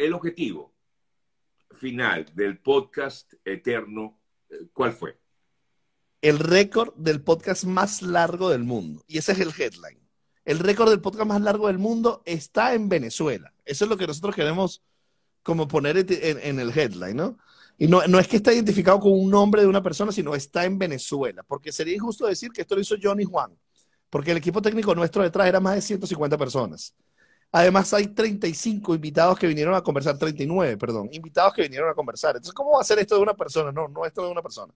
el objetivo final del podcast eterno, eh, ¿cuál fue? El récord del podcast más largo del mundo. Y ese es el headline. El récord del podcast más largo del mundo está en Venezuela. Eso es lo que nosotros queremos como poner en, el headline, ¿no? Y no, es que está identificado con un nombre de una persona, sino está en Venezuela. Porque sería injusto decir que esto lo hizo Johnny Juan. Porque el equipo técnico nuestro detrás era más de 150 personas. Además, hay 35 invitados que vinieron a conversar, 39, perdón, invitados que vinieron a conversar. Entonces, ¿cómo va a ser esto de una persona? No, no esto de una persona.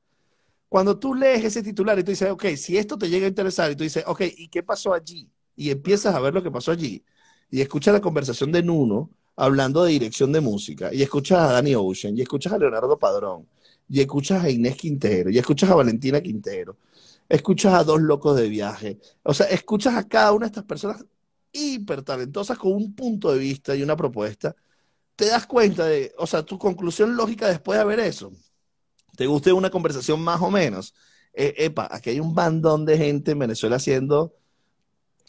Cuando tú lees ese titular y tú dices, ok, si esto te llega a interesar y tú dices, ok, ¿y qué pasó allí? Y empiezas a ver lo que pasó allí y escuchas la conversación de Nuno hablando de dirección de música y escuchas a Danny Ocean y escuchas a Leonardo Padrón y escuchas a Inés Quintero y escuchas a Valentina Quintero, escuchas a dos locos de viaje, o sea, escuchas a cada una de estas personas hiper talentosas con un punto de vista y una propuesta, te das cuenta de, o sea, tu conclusión lógica después de ver eso, te guste una conversación más o menos, eh, epa, aquí hay un bandón de gente en Venezuela haciendo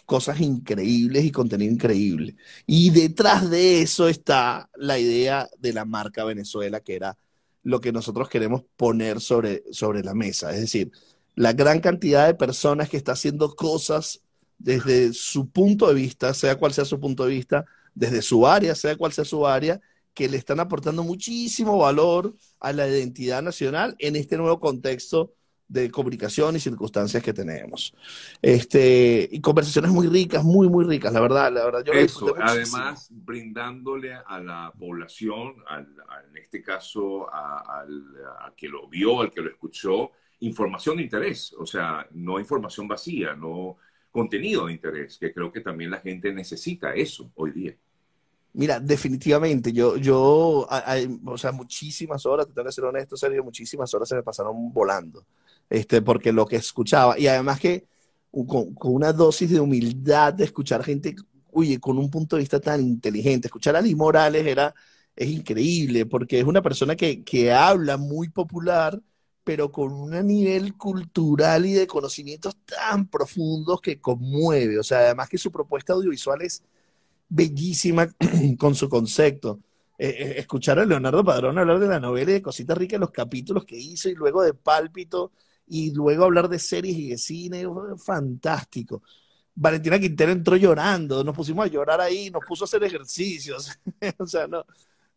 cosas increíbles y contenido increíble. Y detrás de eso está la idea de la marca Venezuela, que era lo que nosotros queremos poner sobre, sobre la mesa. Es decir, la gran cantidad de personas que está haciendo cosas desde su punto de vista, sea cual sea su punto de vista, desde su área, sea cual sea su área, que le están aportando muchísimo valor a la identidad nacional en este nuevo contexto de comunicación y circunstancias que tenemos. Este, y conversaciones muy ricas, muy, muy ricas, la verdad. La verdad yo Eso, además, brindándole a la población, en este caso a, a, que lo vio, al que lo escuchó, información de interés, o sea, no información vacía, no contenido de interés, que creo que también la gente necesita eso hoy día. Mira, definitivamente, yo, yo, hay, o sea, muchísimas horas, te tengo que ser honesto, Sergio, muchísimas horas se me pasaron volando, este, porque lo que escuchaba, y además que con, una dosis de humildad de escuchar gente, oye, con un punto de vista tan inteligente, escuchar a Liz Morales era, es increíble, porque es una persona que, que habla muy popular, pero con un nivel cultural y de conocimientos tan profundos que conmueve. O sea, además que su propuesta audiovisual es bellísima con su concepto. Eh, eh, escuchar a Leonardo Padrón hablar de la novela y de cositas ricas, los capítulos que hizo y luego de Pálpito y luego hablar de series y de cine, fantástico. Valentina Quintero entró llorando, nos pusimos a llorar ahí, nos puso a hacer ejercicios. o sea, no,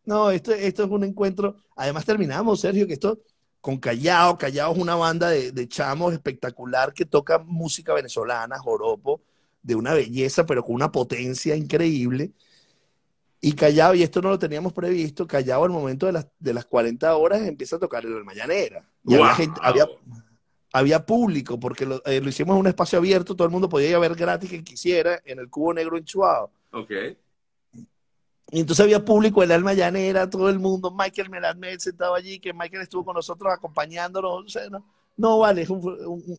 no, esto, esto es un encuentro. Además terminamos, Sergio, que esto con Callao. Callao es una banda de, chamos espectacular que toca música venezolana, joropo, de una belleza, pero con una potencia increíble. Y Callao, y esto no lo teníamos previsto, Callao al momento de las, de las 40 horas empieza a tocar en la mañanera. Y había, había, público, porque eh, lo, hicimos en un espacio abierto, todo el mundo podía ir a ver gratis quien quisiera, en el Cubo Negro en Chuao. Ok. Y entonces había público, el alma llanera, todo el mundo, Michael Melamed sentado allí, que Michael estuvo con nosotros acompañándonos. no, vale, es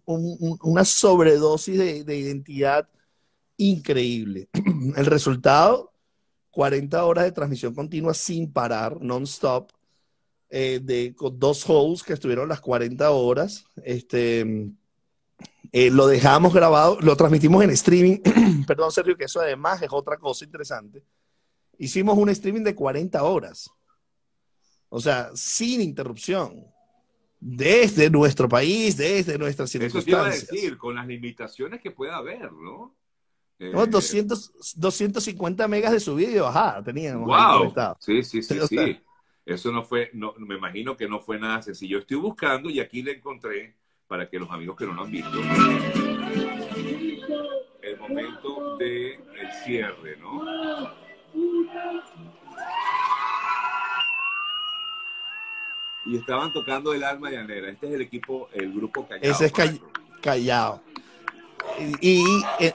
una sobredosis de, identidad increíble. El resultado, 40 horas de transmisión continua sin parar, non-stop, eh, de, con dos hosts que estuvieron las 40 horas. Este, eh, lo dejamos grabado, lo transmitimos en streaming. Perdón, Sergio, que eso además es otra cosa interesante hicimos un streaming de 40 horas. O sea, sin interrupción. Desde nuestro país, desde nuestras circunstancias. Eso te iba a decir, con las limitaciones que pueda haber, ¿no? 200, 250 eh, megas de subida y bajada teníamos. Wow. Sí, sí, sí, sí. Eso no fue, no, me imagino que no fue nada sencillo. Estoy buscando y aquí le encontré para que los amigos que no lo han visto. El momento del cierre, ¿no? Y estaban tocando el alma llanera. Este es el equipo, el grupo Callao. Ese es Callao. Y,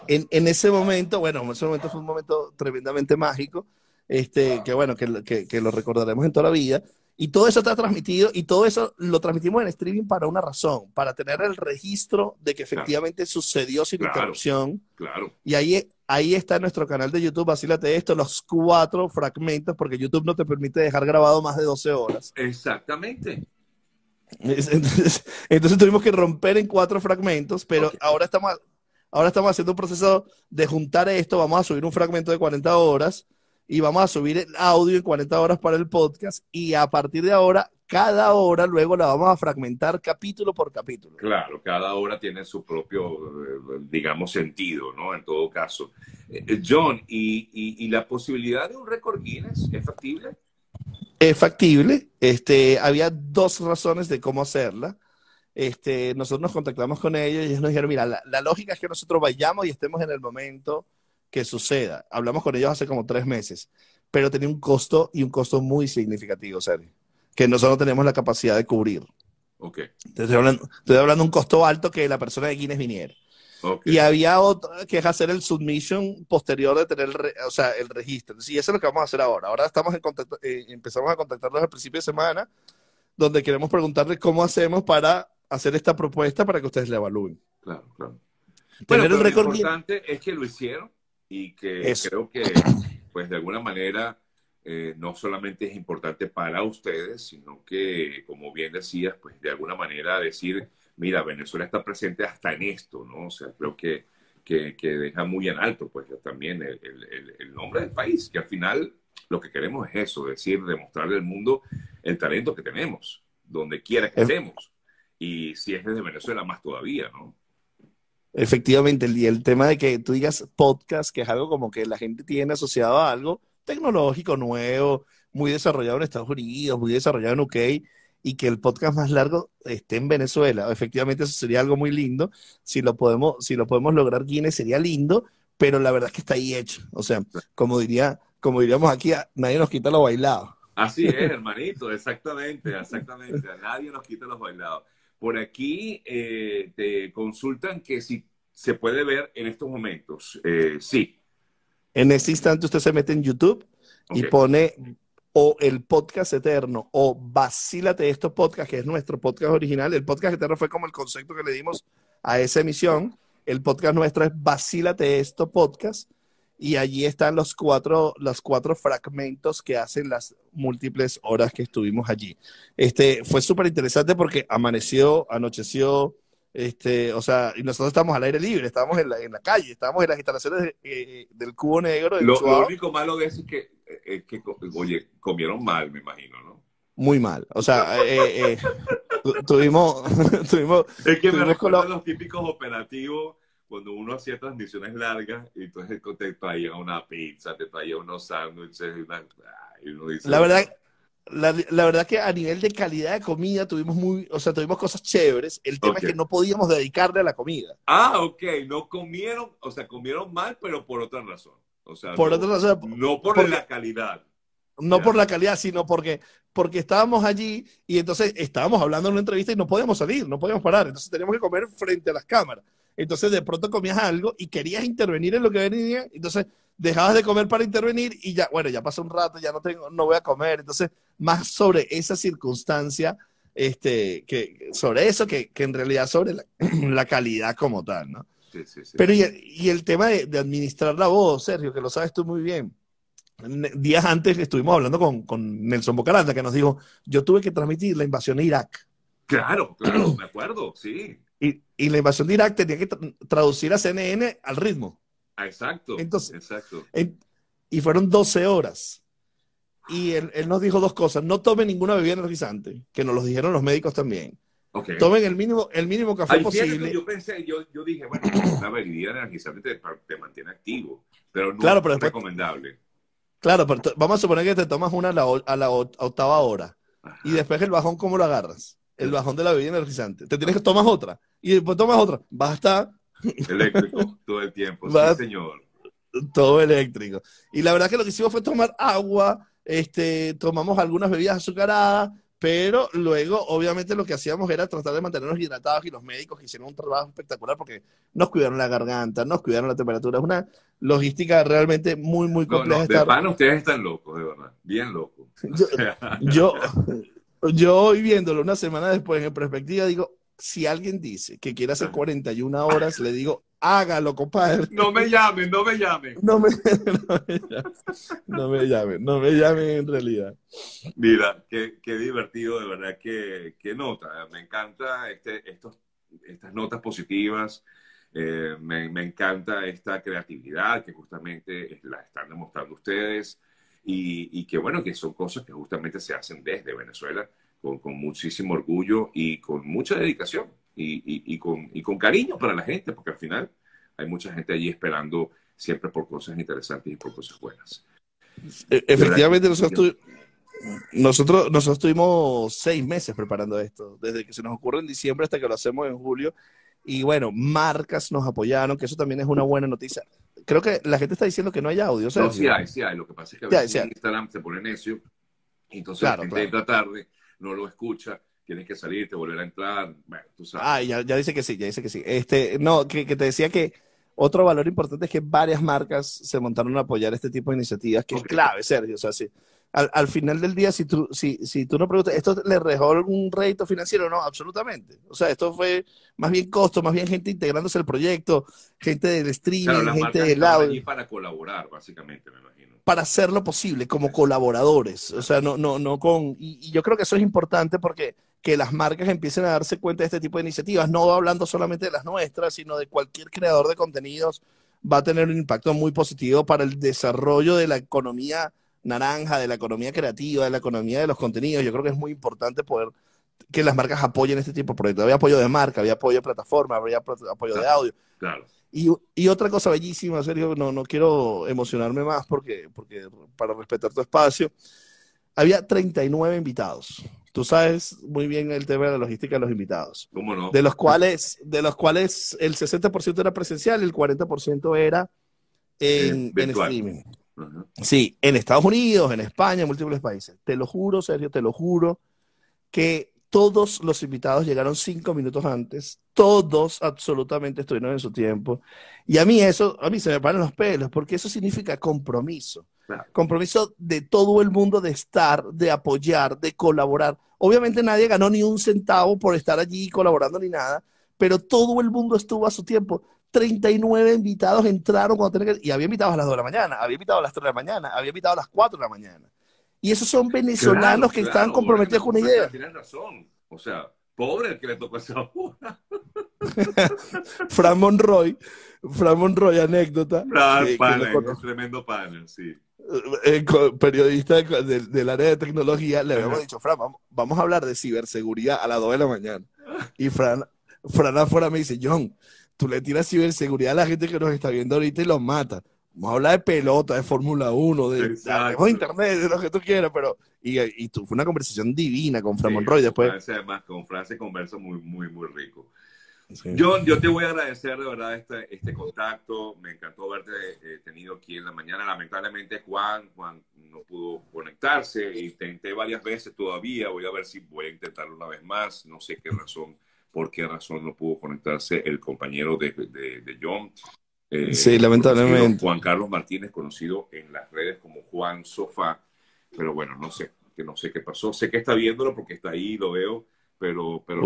en, ese momento, bueno, en ese momento fue un momento tremendamente mágico, este, que bueno, que, que lo recordaremos en toda la vida. Y todo eso está transmitido y todo eso lo transmitimos en streaming para una razón, para tener el registro de que efectivamente sucedió sin interrupción. Claro. Y ahí, ahí está nuestro canal de YouTube, vacílate esto, los cuatro fragmentos, porque YouTube no te permite dejar grabado más de 12 horas. Exactamente. Entonces, entonces tuvimos que romper en cuatro fragmentos, pero ahora estamos ahora estamos haciendo un proceso de juntar esto, vamos a subir un fragmento de 40 horas y vamos a subir el audio en 40 horas para el podcast y a partir de ahora, cada hora luego la vamos a fragmentar capítulo por capítulo. Claro, cada hora tiene su propio, eh, digamos, sentido, ¿no? En todo caso. Eh, eh, John, ¿y, la posibilidad de un récord Guinness es factible? Es factible. Este, había dos razones de cómo hacerla. Este, nosotros nos contactamos con ellos y ellos nos dijeron, mira, la lógica es que nosotros vayamos y estemos en el momento que suceda. Hablamos con ellos hace como tres meses, pero tenía un costo y un costo muy significativo, Sergio, que nosotros no tenemos la capacidad de cubrir. Ok. Estoy hablando, estoy hablando de un costo alto que la persona de Guinness viniera. Y había otra que es hacer el submission posterior de tener, o sea, el registro. Sí, eso es lo que vamos a hacer ahora. Ahora estamos en contacto, eh, empezamos a contactarlos al principio de semana, donde queremos preguntarles cómo hacemos para hacer esta propuesta para que ustedes la evalúen. Claro, claro. Tener el récord lo importante es que lo hicieron y que creo que, pues de alguna manera, eh, no solamente es importante para ustedes, sino que, como bien decías, pues de alguna manera decir, mira, Venezuela está presente hasta en esto, ¿no? O sea, creo que, que, deja muy en alto, pues también el, el, el, nombre del país, que al final lo que queremos es eso, decir, demostrarle al mundo el talento que tenemos, donde quiera que estemos. Y si es desde Venezuela, más todavía, ¿no? Efectivamente, y el tema de que tú digas podcast, que es algo como que la gente tiene asociado a algo tecnológico, nuevo, muy desarrollado en Estados Unidos, muy desarrollado en UK, y que el podcast más largo esté en Venezuela. Efectivamente, eso sería algo muy lindo. Si lo podemos, si lo podemos lograr Guinness, sería lindo, pero la verdad es que está ahí hecho. O sea, como diría, como diríamos aquí, nadie nos quita los bailados. Así es, hermanito, exactamente, exactamente. nadie nos quita los bailados. Por aquí eh, te consultan que si se puede ver en estos momentos. Eh, sí. En este instante usted se mete en YouTube y pone o el podcast eterno o vacílate esto podcast, que es nuestro podcast original. El podcast eterno fue como el concepto que le dimos a esa emisión. El podcast nuestro es vacílate esto podcast y allí están los cuatro, los cuatro fragmentos que hacen las múltiples horas que estuvimos allí. Este, fue súper interesante porque amaneció, anocheció, este, o sea, y nosotros estamos al aire libre, estábamos en la, en la calle, estábamos en las instalaciones eh, del Cubo Negro. Lo, lo, único malo de eso es que, es que, oye, comieron mal, me imagino, ¿no? Muy mal. O sea, eh, eh, tuvimos, tuvimos... Es que me recuerdo los típicos operativos cuando uno hacía transmisiones largas, y entonces te traía una pizza, te traía unos sándwiches, y uno dice, la verdad, la, la, verdad que a nivel de calidad de comida tuvimos muy, o sea, tuvimos cosas chéveres. El tema es que no podíamos dedicarle a la comida. Ah, ok, no comieron, o sea, comieron mal, pero por otra razón. O sea, por no, otra razón. No por la calidad. No por la calidad, sino porque, porque estábamos allí y entonces estábamos hablando en una entrevista y no podíamos salir, no podíamos parar. Entonces teníamos que comer frente a las cámaras. Entonces de pronto comías algo y querías intervenir en lo que venía, entonces dejabas de comer para intervenir y ya, bueno, ya pasó un rato, ya no tengo, no voy a comer. Entonces, más sobre esa circunstancia, este, que, sobre eso que, que en realidad sobre la, la, calidad como tal, ¿no? Sí, sí, sí. Pero y, y el tema de, de, administrar la voz, Sergio, que lo sabes tú muy bien. Días antes estuvimos hablando con, con Nelson Bocaranda, que nos dijo, yo tuve que transmitir la invasión de Irak. Claro, claro, me acuerdo, sí. Y, y la invasión de Irak tenía que tra traducir a CNN al ritmo. Ah, exacto. Entonces, exacto. En, y fueron 12 horas. Y él, él, nos dijo dos cosas. No tomen ninguna bebida energizante, que nos lo dijeron los médicos también. Okay. Tomen el mínimo, el mínimo café Ay, posible. Yo pensé, yo, yo dije, bueno, una bebida energizante te, te, mantiene activo, pero no claro, pero es después, recomendable. Claro, pero vamos a suponer que te tomas una a la, a la octava hora. Ajá. Y después el bajón, ¿cómo lo agarras? El bajón de la bebida energizante. Te tienes que tomar otra. Y después tomas otra. Vas a estar... Eléctrico todo el tiempo. Vas, sí, señor. Todo eléctrico. Y la verdad que lo que hicimos fue tomar agua, este, tomamos algunas bebidas azucaradas, pero luego, obviamente, lo que hacíamos era tratar de mantenernos hidratados y los médicos hicieron un trabajo espectacular porque nos cuidaron la garganta, nos cuidaron la temperatura. Es una logística realmente muy, muy compleja. No, no, de pan ustedes están locos, de verdad, bien locos. Yo, yo, yo hoy viéndolo una semana después en perspectiva digo, si alguien dice que quiere hacer 41 horas, le digo, hágalo, compadre. No me llamen, no me llamen. No me, no me llamen, no me llamen, no me llamen en realidad. Mira, qué, qué divertido, de verdad, qué, qué nota. Me encanta este, estos, estas notas positivas. Eh, me, me, encanta esta creatividad que justamente la están demostrando ustedes. y, que bueno, que son cosas que justamente se hacen desde Venezuela con, con muchísimo orgullo y con mucha dedicación y, y, con, y con cariño para la gente, porque al final hay mucha gente allí esperando siempre por cosas interesantes y por cosas buenas. E, efectivamente, nosotros, nosotros, nosotros tuvimos seis meses preparando esto, desde que se nos ocurre en diciembre hasta que lo hacemos en julio. Y bueno, marcas nos apoyaron, que eso también es una buena noticia. Creo que la gente está diciendo que no hay audio. No, sí hay, sí hay. Lo que pasa es que a veces en Instagram se pone necio, entonces la gente entra tarde, no lo escucha, tienes que salir, te volver a entrar. Bueno, tú sabes. Ah, ya, ya dice que sí, ya dice que sí. Este, no, que, que te decía que otro valor importante es que varias marcas se montaron a apoyar este tipo de iniciativas, que es clave, Sergio. O sea, sí. Al, al, final del día, si tú, si, si tú no preguntas, ¿esto le dejó algún rédito financiero? No, absolutamente. O sea, esto fue más bien costo, más bien gente integrándose al proyecto, gente del streaming, gente del audio. para colaborar, básicamente, me imagino. Para hacerlo posible, como colaboradores. O sea, no, no, no con. Y, y yo creo que eso es importante porque que las marcas empiecen a darse cuenta de este tipo de iniciativas, no hablando solamente de las nuestras, sino de cualquier creador de contenidos, va a tener un impacto muy positivo para el desarrollo de la economía naranja, de la economía creativa, de la economía de los contenidos. Yo creo que es muy importante poder que las marcas apoyen este tipo de proyectos. Había apoyo de marca, había apoyo de plataforma, había apoyo de audio. Claro. Y, y, otra cosa bellísima, Sergio, no, no quiero emocionarme más porque, porque para respetar tu espacio, había 39 invitados. Tú sabes muy bien el tema de la logística de los invitados. ¿Cómo no? De los cuales, de los cuales el 60% era presencial y el 40% era en, en streaming. Sí, en Estados Unidos, en España, en múltiples países. Te lo juro, Sergio, te lo juro, que todos los invitados llegaron cinco minutos antes, todos absolutamente estuvieron en su tiempo. Y a mí eso, a mí se me paran los pelos, porque eso significa compromiso. Compromiso de todo el mundo de estar, de apoyar, de colaborar. Obviamente nadie ganó ni un centavo por estar allí colaborando ni nada, pero todo el mundo estuvo a su tiempo. 39 invitados entraron cuando tenían que... Y había invitados a las 2 de la mañana, había invitados a las 3 de la mañana, había invitados a las 4 de la mañana. Y esos son venezolanos que están comprometidos con una idea. Tienes razón. O sea, pobre el que le tocó esa hora. Fran Monroy, Fran Monroy, anécdota. Fran, que, tremendo panel, sí. Eh, periodista del área de tecnología, le habíamos dicho, Fran, vamos, a hablar de ciberseguridad a las 2 de la mañana. Y Fran, Fran afuera me dice, John, tú le tiras ciberseguridad a la gente que nos está viendo ahorita y los mata. Vamos a hablar de pelota, de Fórmula 1, de, de, internet, de lo que tú quieras, pero. Y, y tú, fue una conversación divina con Fran Monroy después. además, con Fran se conversa muy, muy, muy rico. John, yo te voy a agradecer de verdad este, este contacto. Me encantó haberte eh, tenido aquí en la mañana. Lamentablemente Juan, Juan no pudo conectarse. Intenté varias veces todavía. Voy a ver si voy a intentarlo una vez más. No sé qué razón, por qué razón no pudo conectarse el compañero de, de, de John. Eh, sí, lamentablemente. Juan Carlos Martínez, conocido en las redes como Juan Sofá. Pero bueno, no sé, que no sé qué pasó. Sé que está viéndolo porque está ahí, lo veo pero, pero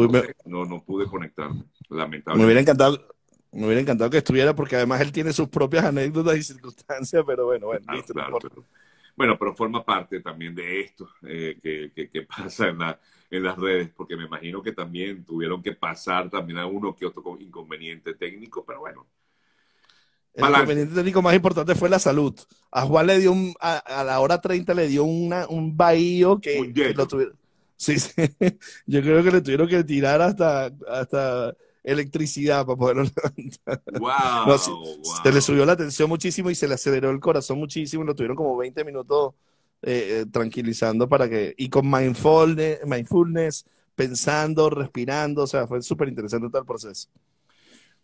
no, no, pude conectarme, lamentablemente. Me hubiera encantado. Me hubiera encantado que estuviera porque además él tiene sus propias anécdotas y circunstancias, pero bueno, bueno, pero, bueno, pero forma parte también de esto eh, que, que, pasa en, la, en las redes, porque me imagino que también tuvieron que pasar también a uno que otro inconveniente técnico, pero bueno. El inconveniente técnico más importante fue la salud. A Juan le dio un, a, la hora 30 le dio una, un bahío que, que lo tuvieron Sí, sí. Yo creo que le tuvieron que tirar hasta, hasta electricidad para poderlo levantar. Wow, Se le subió la tensión muchísimo y se le aceleró el corazón muchísimo. Lo tuvieron como 20 minutos eh, eh, tranquilizando para que. Y con mindfulness, mindfulness, pensando, respirando. O sea, fue súper interesante todo el proceso.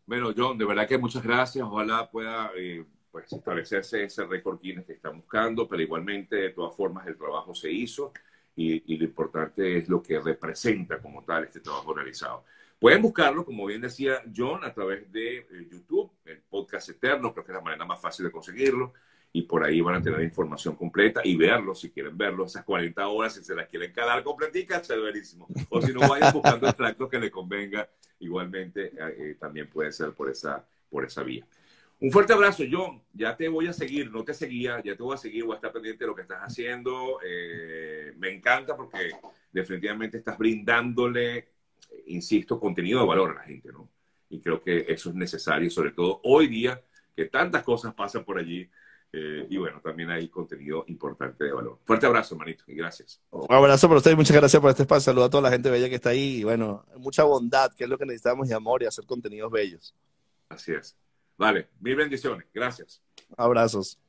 Bueno, John, de verdad que muchas gracias. Ojalá pueda eh, pues, establecerse ese récord Guinness que está buscando, pero igualmente, de todas formas, el trabajo se hizo y, lo importante es lo que representa como tal este trabajo realizado. Pueden buscarlo, como bien decía John, a través de eh, YouTube, el podcast eterno, creo que es la manera más fácil de conseguirlo, y por ahí van a tener información completa y verlo si quieren verlo, esas 40 horas, si se las quieren quedar completica, chéverísimo. O si no, vayan buscando extractos que le convenga, igualmente eh, eh, también puede ser por esa, por esa vía. Un fuerte abrazo, John. Ya te voy a seguir, no te seguía, ya te voy a seguir, voy a estar pendiente de lo que estás haciendo. Eh, me encanta porque definitivamente estás brindándole, insisto, contenido de valor a la gente, ¿no? Y creo que eso es necesario, sobre todo hoy día, que tantas cosas pasan por allí. Eh, y bueno, también hay contenido importante de valor. Fuerte abrazo, manito, y gracias. Un abrazo para ustedes, muchas gracias por este espacio. Saludos a toda la gente bella que está ahí. Y bueno, mucha bondad, que es lo que necesitamos, y amor y hacer contenidos bellos. Así es. Vale, mil bendiciones. Gracias. Abrazos.